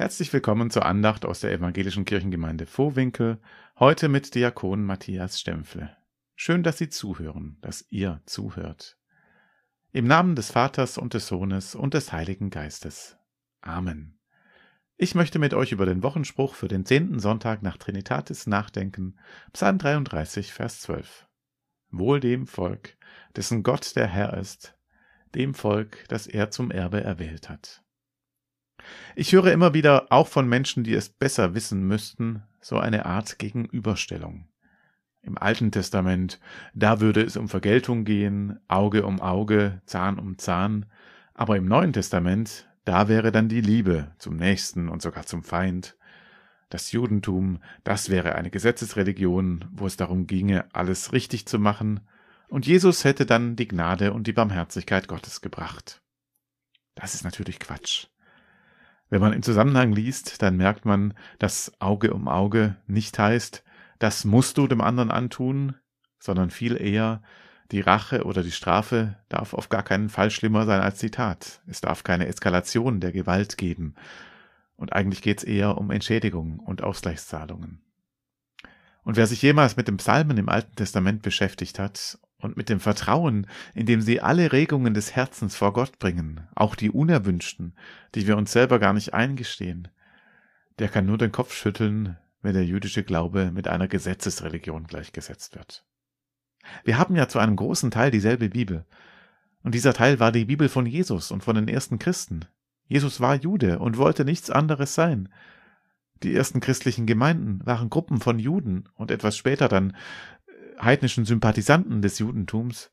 Herzlich willkommen zur Andacht aus der Evangelischen Kirchengemeinde Vohwinkel, heute mit Diakon Matthias Stempfle. Schön, dass Sie zuhören, dass ihr zuhört. Im Namen des Vaters und des Sohnes und des Heiligen Geistes. Amen. Ich möchte mit euch über den Wochenspruch für den zehnten Sonntag nach Trinitatis nachdenken, Psalm 33, Vers 12. Wohl dem Volk, dessen Gott der Herr ist, dem Volk, das er zum Erbe erwählt hat. Ich höre immer wieder, auch von Menschen, die es besser wissen müssten, so eine Art Gegenüberstellung. Im Alten Testament, da würde es um Vergeltung gehen, Auge um Auge, Zahn um Zahn, aber im Neuen Testament, da wäre dann die Liebe zum Nächsten und sogar zum Feind. Das Judentum, das wäre eine Gesetzesreligion, wo es darum ginge, alles richtig zu machen, und Jesus hätte dann die Gnade und die Barmherzigkeit Gottes gebracht. Das ist natürlich Quatsch. Wenn man im Zusammenhang liest, dann merkt man, dass Auge um Auge nicht heißt, das musst du dem anderen antun, sondern viel eher, die Rache oder die Strafe darf auf gar keinen Fall schlimmer sein als die Tat. Es darf keine Eskalation der Gewalt geben. Und eigentlich geht es eher um Entschädigung und Ausgleichszahlungen. Und wer sich jemals mit dem Psalmen im Alten Testament beschäftigt hat und mit dem Vertrauen, in dem sie alle Regungen des Herzens vor Gott bringen, auch die unerwünschten, die wir uns selber gar nicht eingestehen, der kann nur den Kopf schütteln, wenn der jüdische Glaube mit einer Gesetzesreligion gleichgesetzt wird. Wir haben ja zu einem großen Teil dieselbe Bibel. Und dieser Teil war die Bibel von Jesus und von den ersten Christen. Jesus war Jude und wollte nichts anderes sein. Die ersten christlichen Gemeinden waren Gruppen von Juden und etwas später dann heidnischen Sympathisanten des Judentums,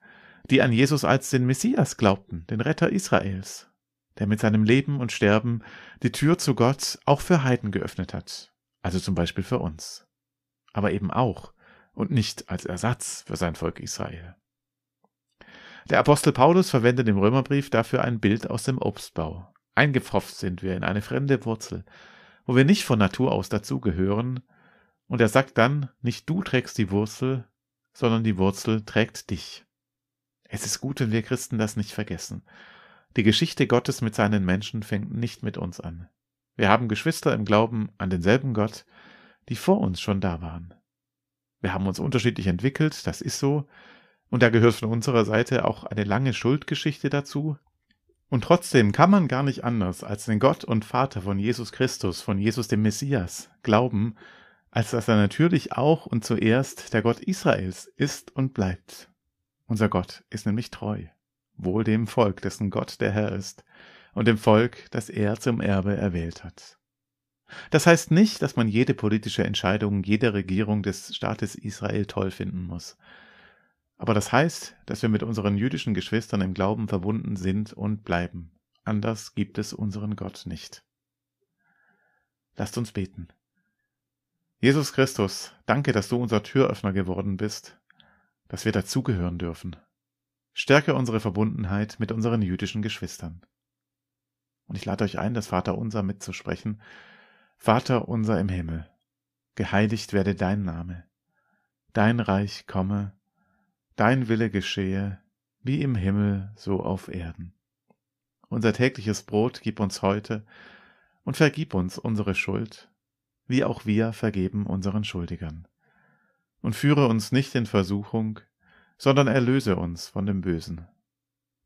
die an Jesus als den Messias glaubten, den Retter Israels, der mit seinem Leben und Sterben die Tür zu Gott auch für Heiden geöffnet hat, also zum Beispiel für uns, aber eben auch und nicht als Ersatz für sein Volk Israel. Der Apostel Paulus verwendet im Römerbrief dafür ein Bild aus dem Obstbau. Eingepfropft sind wir in eine fremde Wurzel, wo wir nicht von Natur aus dazugehören, und er sagt dann, nicht du trägst die Wurzel, sondern die Wurzel trägt dich. Es ist gut, wenn wir Christen das nicht vergessen. Die Geschichte Gottes mit seinen Menschen fängt nicht mit uns an. Wir haben Geschwister im Glauben an denselben Gott, die vor uns schon da waren. Wir haben uns unterschiedlich entwickelt, das ist so, und da gehört von unserer Seite auch eine lange Schuldgeschichte dazu. Und trotzdem kann man gar nicht anders als den Gott und Vater von Jesus Christus, von Jesus dem Messias, glauben als dass er natürlich auch und zuerst der Gott Israels ist und bleibt. Unser Gott ist nämlich treu, wohl dem Volk, dessen Gott der Herr ist, und dem Volk, das er zum Erbe erwählt hat. Das heißt nicht, dass man jede politische Entscheidung jeder Regierung des Staates Israel toll finden muss. Aber das heißt, dass wir mit unseren jüdischen Geschwistern im Glauben verbunden sind und bleiben. Anders gibt es unseren Gott nicht. Lasst uns beten. Jesus Christus, danke, dass du unser Türöffner geworden bist, dass wir dazugehören dürfen. Stärke unsere Verbundenheit mit unseren jüdischen Geschwistern. Und ich lade euch ein, das Vater unser mitzusprechen. Vater unser im Himmel, geheiligt werde dein Name, dein Reich komme, dein Wille geschehe, wie im Himmel so auf Erden. Unser tägliches Brot gib uns heute und vergib uns unsere Schuld, wie auch wir vergeben unseren Schuldigern. Und führe uns nicht in Versuchung, sondern erlöse uns von dem Bösen.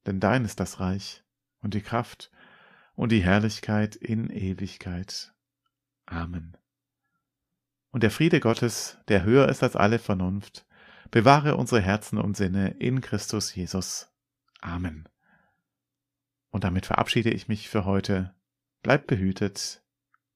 Denn dein ist das Reich und die Kraft und die Herrlichkeit in Ewigkeit. Amen. Und der Friede Gottes, der höher ist als alle Vernunft, bewahre unsere Herzen und Sinne in Christus Jesus. Amen. Und damit verabschiede ich mich für heute. Bleibt behütet.